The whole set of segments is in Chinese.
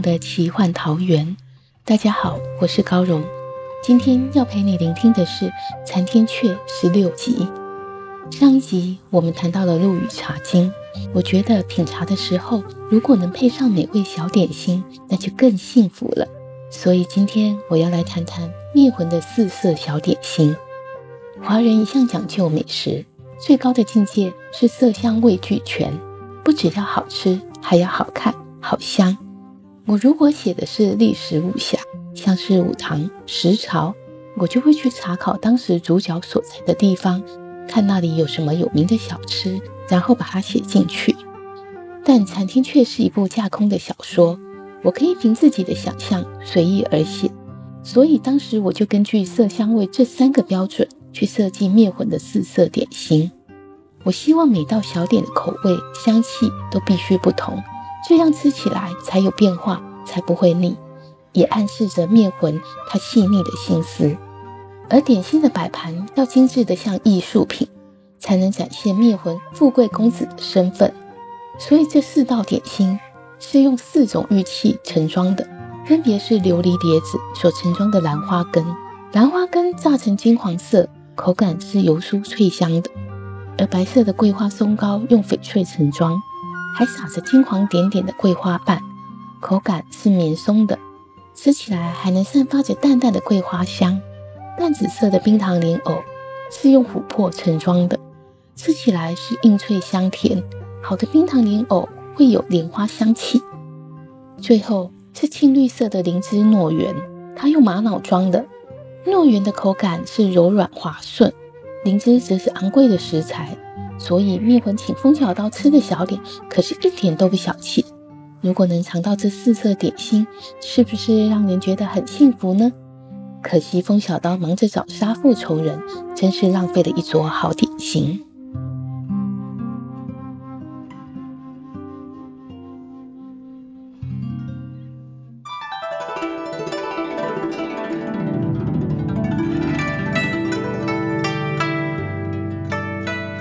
的奇幻桃源。大家好，我是高荣。今天要陪你聆听的是《残天阙》十六集。上一集我们谈到了陆羽茶经，我觉得品茶的时候，如果能配上美味小点心，那就更幸福了。所以今天我要来谈谈灭魂的四色小点心。华人一向讲究美食，最高的境界是色香味俱全，不只要好吃，还要好看。好香！我如果写的是历史武侠，像是武唐、十朝，我就会去查考当时主角所在的地方，看那里有什么有名的小吃，然后把它写进去。但《餐厅》却是一部架空的小说，我可以凭自己的想象随意而写，所以当时我就根据色香味这三个标准去设计灭魂的四色点心。我希望每道小点的口味、香气都必须不同。这样吃起来才有变化，才不会腻，也暗示着灭魂他细腻的心思。而点心的摆盘要精致的像艺术品，才能展现灭魂富贵公子的身份。所以这四道点心是用四种玉器盛装的，分别是琉璃碟子所盛装的兰花根，兰花根炸成金黄色，口感是油酥脆香的；而白色的桂花松糕用翡翠盛装。还撒着金黄点点的桂花瓣，口感是绵松的，吃起来还能散发着淡淡的桂花香。淡紫色的冰糖莲藕是用琥珀盛装的，吃起来是硬脆香甜。好的冰糖莲藕会有莲花香气。最后是青绿色的灵芝糯圆，它用玛瑙装的，糯圆的口感是柔软滑顺，灵芝则是昂贵的食材。所以灭魂请风小刀吃的小点，可是一点都不小气。如果能尝到这四色点心，是不是让人觉得很幸福呢？可惜风小刀忙着找杀父仇人，真是浪费了一桌好点心。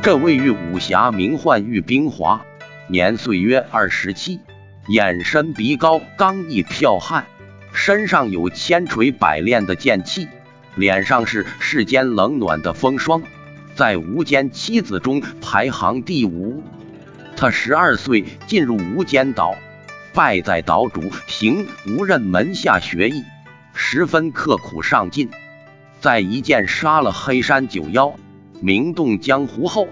这位玉武侠名唤玉冰华，年岁约二十七，眼深鼻高，刚毅剽悍，身上有千锤百炼的剑气，脸上是世间冷暖的风霜，在无间七子中排行第五。他十二岁进入无间岛，拜在岛主邢无任门下学艺，十分刻苦上进，在一剑杀了黑山九妖。名动江湖后，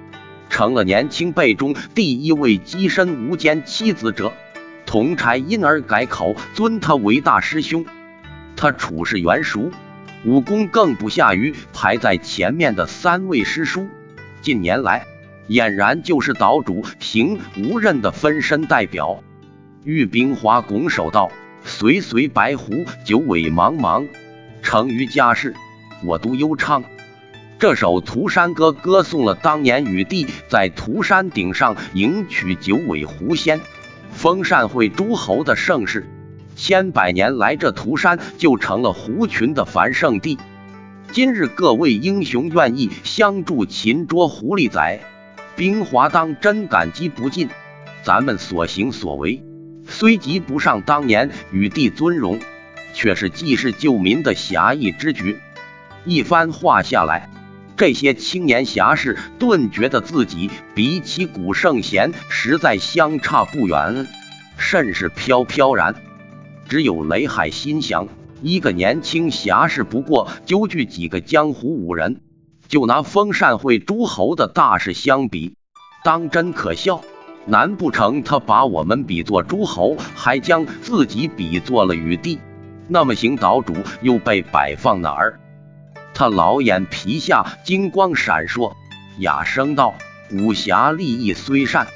成了年轻辈中第一位跻身无间七子者。同差因而改口尊他为大师兄。他处事圆熟，武功更不下于排在前面的三位师叔。近年来，俨然就是岛主平无任的分身代表。玉冰华拱手道：“随随白狐，九尾茫茫，成于家事，我独悠唱。”这首《涂山歌》歌颂了当年禹帝在涂山顶上迎娶九尾狐仙，封禅会诸侯的盛世。千百年来，这涂山就成了狐群的繁盛地。今日各位英雄愿意相助擒捉狐狸仔，冰华当真感激不尽。咱们所行所为，虽及不上当年禹帝尊荣，却是济世救民的侠义之举。一番话下来。这些青年侠士顿觉得自己比起古圣贤实在相差不远，甚是飘飘然。只有雷海心想：一个年轻侠士不过纠聚几个江湖武人，就拿封禅会诸侯的大事相比，当真可笑。难不成他把我们比作诸侯，还将自己比作了禹帝？那么行岛主又被摆放哪儿？他老眼皮下金光闪烁，哑声道：“武侠利益虽善，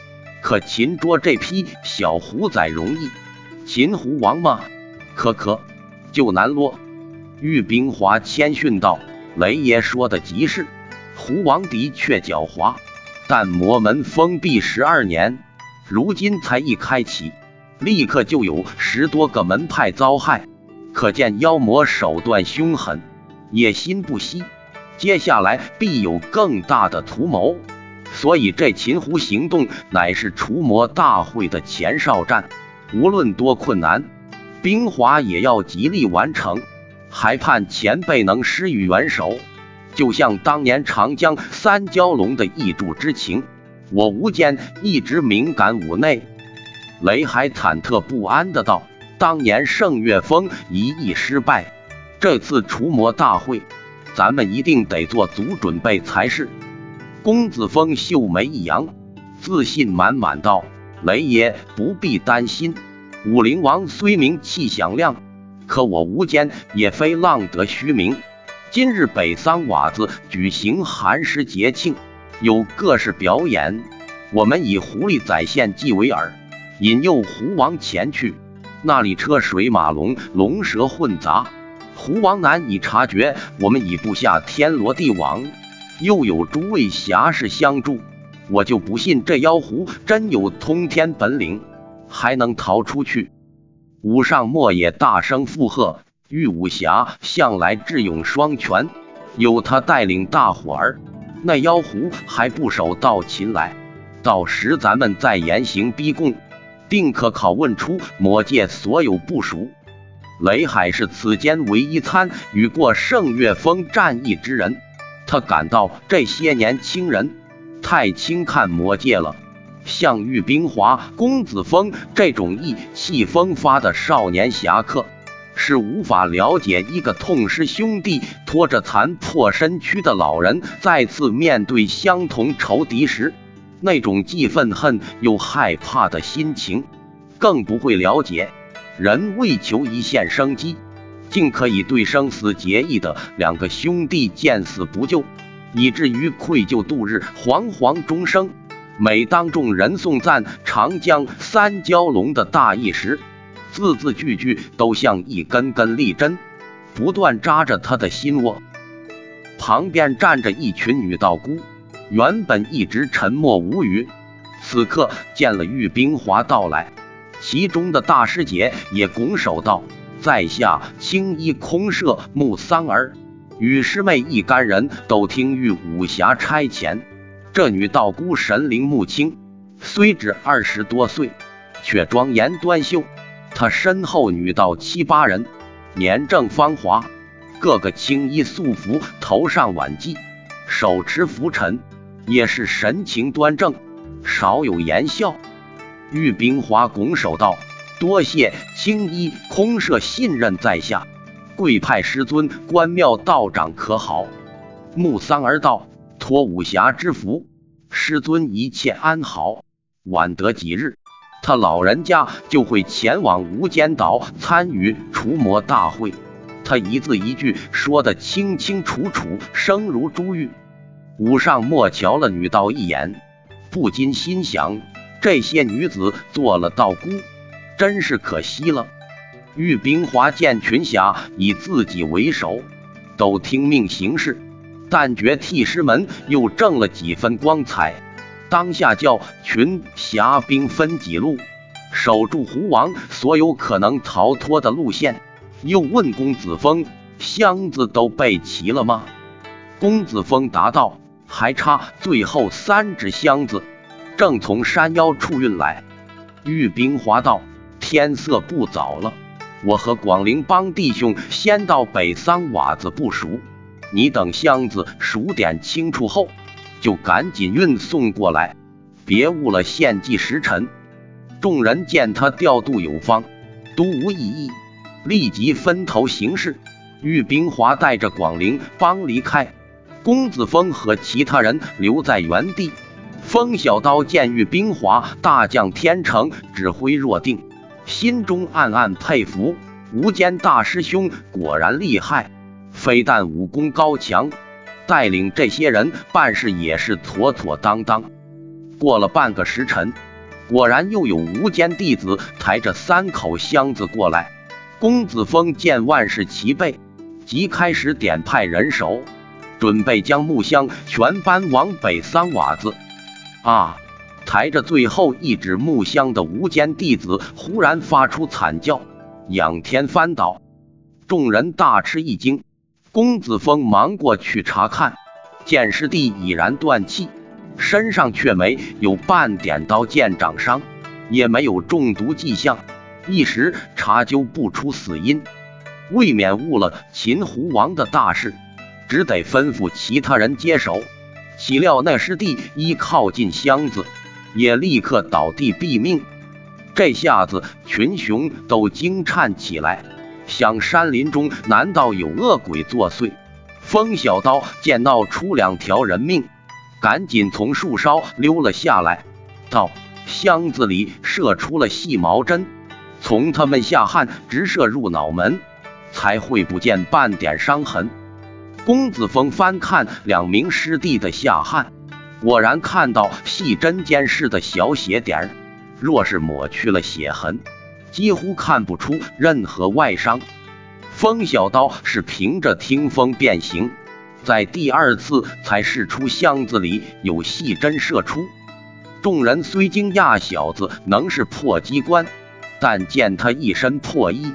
可擒捉这批小虎崽容易，擒狐王吗？可可就难咯。”玉冰华谦逊道：“雷爷说的极是，狐王的确狡猾，但魔门封闭十二年，如今才一开启，立刻就有十多个门派遭害。”可见妖魔手段凶狠，野心不息，接下来必有更大的图谋。所以这秦湖行动乃是除魔大会的前哨战，无论多困难，冰华也要极力完成。还盼前辈能施予援手，就像当年长江三蛟龙的义助之情，我无间一直敏感五内。雷海忐忑不安的道。当年圣岳峰一役失败，这次除魔大会，咱们一定得做足准备才是。公子峰秀眉一扬，自信满满道：“雷爷不必担心，武灵王虽名气响亮，可我无间也非浪得虚名。今日北桑瓦子举行寒食节庆，有各式表演，我们以狐狸宰献祭为饵，引诱狐王前去。”那里车水马龙，龙蛇混杂，狐王难以察觉。我们已布下天罗地网，又有诸位侠士相助，我就不信这妖狐真有通天本领，还能逃出去。武上莫也大声附和：“玉武侠向来智勇双全，有他带领大伙儿，那妖狐还不手到擒来。到时咱们再严刑逼供。”定可拷问出魔界所有部署。雷海是此间唯一参与过圣岳峰战役之人，他感到这些年轻人太轻看魔界了。像玉冰华、公子峰这种意气风发的少年侠客，是无法了解一个痛失兄弟、拖着残破身躯的老人，再次面对相同仇敌时。那种既愤恨又害怕的心情，更不会了解人为求一线生机，竟可以对生死结义的两个兄弟见死不救，以至于愧疚度日，惶惶终生。每当众人颂赞长江三蛟龙的大义时，字字句句都像一根根利针，不断扎着他的心窝。旁边站着一群女道姑。原本一直沉默无语，此刻见了玉冰华到来，其中的大师姐也拱手道：“在下青衣空舍木桑儿，与师妹一干人都听玉武侠差遣。”这女道姑神灵目清，虽只二十多岁，却庄严端秀。她身后女道七八人，年正芳华，个个青衣素服，头上挽髻，手持拂尘。也是神情端正，少有言笑。玉冰华拱手道：“多谢青衣空舍信任在下，贵派师尊关庙道长可好？”木桑儿道：“托武侠之福，师尊一切安好。晚得几日，他老人家就会前往无间岛参与除魔大会。”他一字一句说得清清楚楚，声如珠玉。武上莫瞧了女道一眼，不禁心想：这些女子做了道姑，真是可惜了。玉冰华见群侠以自己为首，都听命行事，但觉替师门又挣了几分光彩。当下叫群侠兵分几路，守住狐王所有可能逃脱的路线。又问公子峰：箱子都备齐了吗？公子峰答道。还差最后三只箱子，正从山腰处运来。玉冰华道：“天色不早了，我和广陵帮弟兄先到北桑瓦子部署，你等箱子数点清楚后，就赶紧运送过来，别误了献祭时辰。”众人见他调度有方，都无异议，立即分头行事。玉冰华带着广陵帮离开。公子峰和其他人留在原地。风小刀见玉冰华大将天成指挥若定，心中暗暗佩服。无间大师兄果然厉害，非但武功高强，带领这些人办事也是妥妥当当。过了半个时辰，果然又有无间弟子抬着三口箱子过来。公子峰见万事齐备，即开始点派人手，准备将木箱全搬往北三瓦子。啊！抬着最后一纸木箱的无间弟子忽然发出惨叫。仰天翻倒，众人大吃一惊。公子峰忙过去查看，见师弟已然断气，身上却没有半点刀剑掌伤，也没有中毒迹象，一时查究不出死因，未免误了秦胡王的大事，只得吩咐其他人接手。岂料那师弟一靠近箱子，也立刻倒地毙命。这下子，群雄都惊颤起来，想山林中难道有恶鬼作祟？风小刀见闹出两条人命，赶紧从树梢溜了下来，道：“箱子里射出了细毛针，从他们下汗直射入脑门，才会不见半点伤痕。”公子峰翻看两名师弟的下汗，果然看到细针尖似的小血点。若是抹去了血痕，几乎看不出任何外伤。风小刀是凭着听风变形，在第二次才试出箱子里有细针射出。众人虽惊讶小子能是破机关，但见他一身破衣，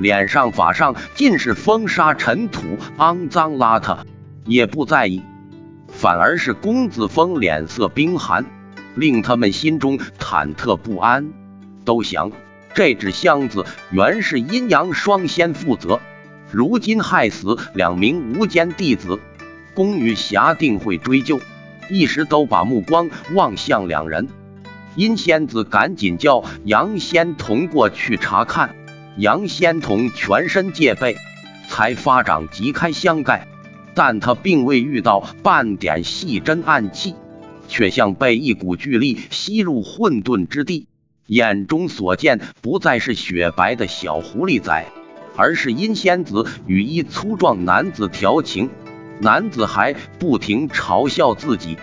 脸上法上尽是风沙尘土，肮脏邋遢，也不在意，反而是公子峰脸色冰寒。令他们心中忐忑不安，都想这纸箱子原是阴阳双仙负责，如今害死两名无间弟子，宫女侠定会追究，一时都把目光望向两人。阴仙子赶紧叫杨仙童过去查看，杨仙童全身戒备，才发掌即开箱盖，但他并未遇到半点细针暗器。却像被一股巨力吸入混沌之地，眼中所见不再是雪白的小狐狸仔，而是阴仙子与一粗壮男子调情，男子还不停嘲笑自己，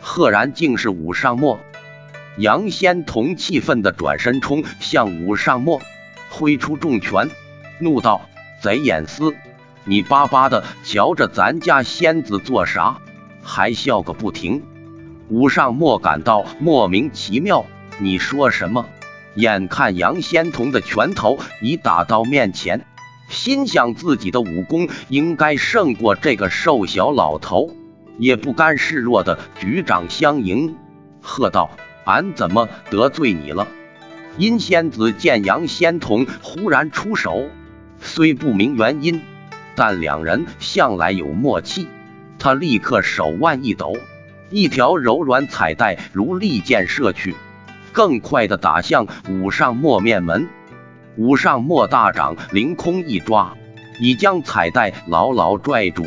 赫然竟是武上墨。杨仙童气愤的转身冲向武上墨，挥出重拳，怒道：“贼眼厮，你巴巴的瞧着咱家仙子做啥？还笑个不停！”武上莫感到莫名其妙，你说什么？眼看杨仙童的拳头已打到面前，心想自己的武功应该胜过这个瘦小老头，也不甘示弱的举掌相迎，喝道：“俺怎么得罪你了？”阴仙子见杨仙童忽然出手，虽不明原因，但两人向来有默契，他立刻手腕一抖。一条柔软彩带如利箭射去，更快的打向武上墨面门。武上墨大掌凌空一抓，已将彩带牢牢拽住，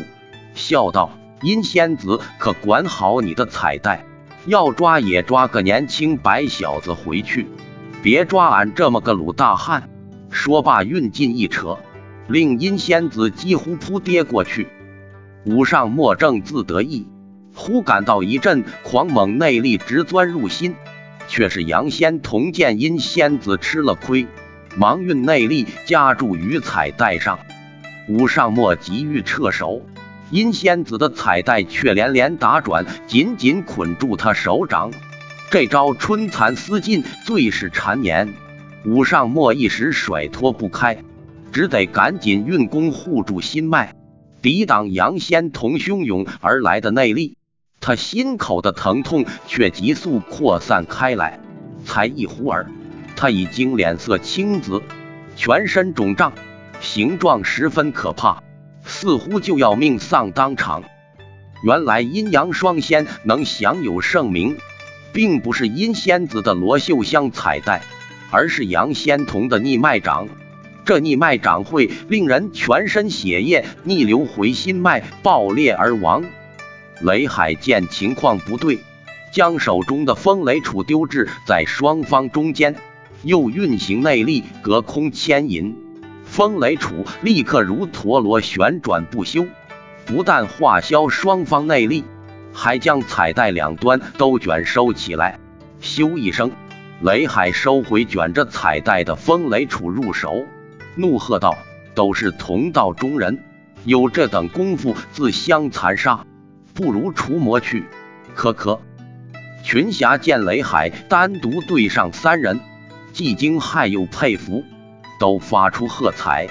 笑道：“阴仙子，可管好你的彩带，要抓也抓个年轻白小子回去，别抓俺这么个鲁大汉。”说罢，运劲一扯，令阴仙子几乎扑跌过去。武上墨正自得意。忽感到一阵狂猛内力直钻入心，却是杨仙童见阴仙子吃了亏，忙运内力加注于彩带上。武上墨急欲撤手，阴仙子的彩带却连连打转，紧紧捆住他手掌。这招春蚕丝尽，最是缠绵。武上墨一时甩脱不开，只得赶紧运功护住心脉，抵挡杨仙童汹涌而来的内力。他心口的疼痛却急速扩散开来，才一忽儿，他已经脸色青紫，全身肿胀，形状十分可怕，似乎就要命丧当场。原来阴阳双仙能享有盛名，并不是阴仙子的罗秀香彩带，而是杨仙童的逆脉掌。这逆脉掌会令人全身血液逆流回心脉，爆裂而亡。雷海见情况不对，将手中的风雷杵丢置在双方中间，又运行内力隔空牵引，风雷杵立刻如陀螺旋转不休，不但化消双方内力，还将彩带两端都卷收起来。咻一声，雷海收回卷着彩带的风雷杵入手，怒喝道：“都是同道中人，有这等功夫自相残杀，不如除魔去。”可可，群侠见雷海单独对上三人，既惊骇又佩服。都发出喝彩，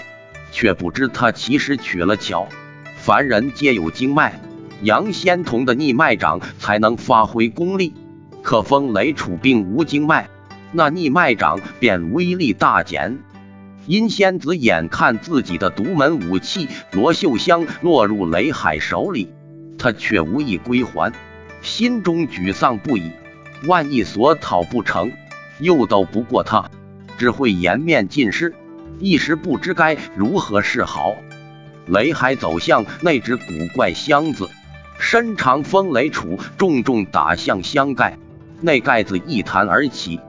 却不知他其实取了巧。凡人皆有经脉，杨仙童的逆脉掌才能发挥功力。可风雷杵并无经脉，那逆脉掌便威力大减。阴仙子眼看自己的独门武器罗秀香落入雷海手里，他却无意归还，心中沮丧不已。万一所讨不成，又斗不过他。只会颜面尽失，一时不知该如何是好。雷海走向那只古怪箱子，身长风雷杵重重打向箱盖，那盖子一弹而起。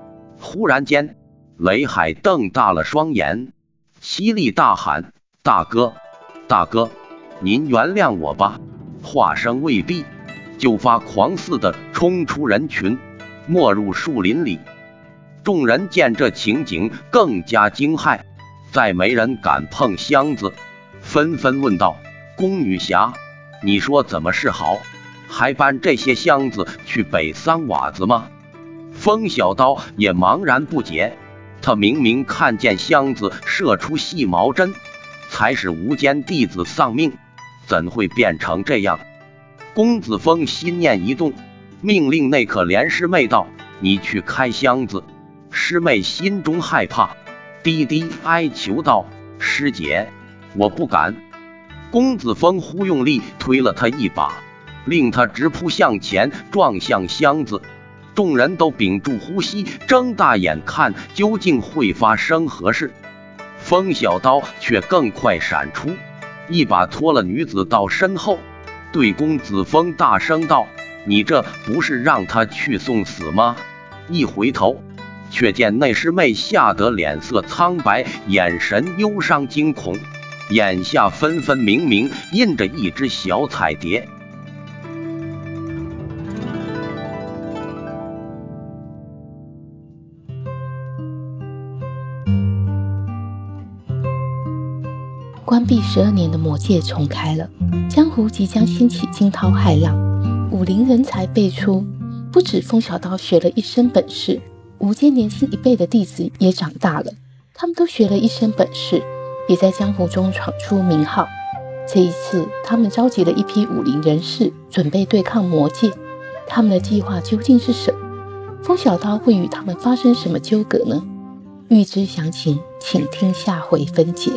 忽然间，雷海瞪大了双眼，凄厉大喊：“大哥，大哥，您原谅我吧！”话声未毕，就发狂似的冲出人群，没入树林里。众人见这情景，更加惊骇，再没人敢碰箱子，纷纷问道：“宫女侠，你说怎么是好？还搬这些箱子去北三瓦子吗？”风小刀也茫然不解，他明明看见箱子射出细毛针，才使无间弟子丧命，怎会变成这样？公子峰心念一动，命令那可怜师妹道：“你去开箱子。”师妹心中害怕，低低哀求道：“师姐，我不敢。”公子峰忽用力推了他一把，令他直扑向前，撞向箱子。众人都屏住呼吸，睁大眼看究竟会发生何事。风小刀却更快闪出，一把拖了女子到身后，对公子峰大声道：“你这不是让他去送死吗？”一回头。却见那师妹吓得脸色苍白，眼神忧伤惊恐，眼下分分明明印着一只小彩蝶。关闭十二年的魔界重开了，江湖即将掀起惊涛骇浪，武林人才辈出，不止风小刀学了一身本事。无间年轻一辈的弟子也长大了，他们都学了一身本事，也在江湖中闯出名号。这一次，他们召集了一批武林人士，准备对抗魔界。他们的计划究竟是什么？风小刀会与他们发生什么纠葛呢？欲知详情，请听下回分解。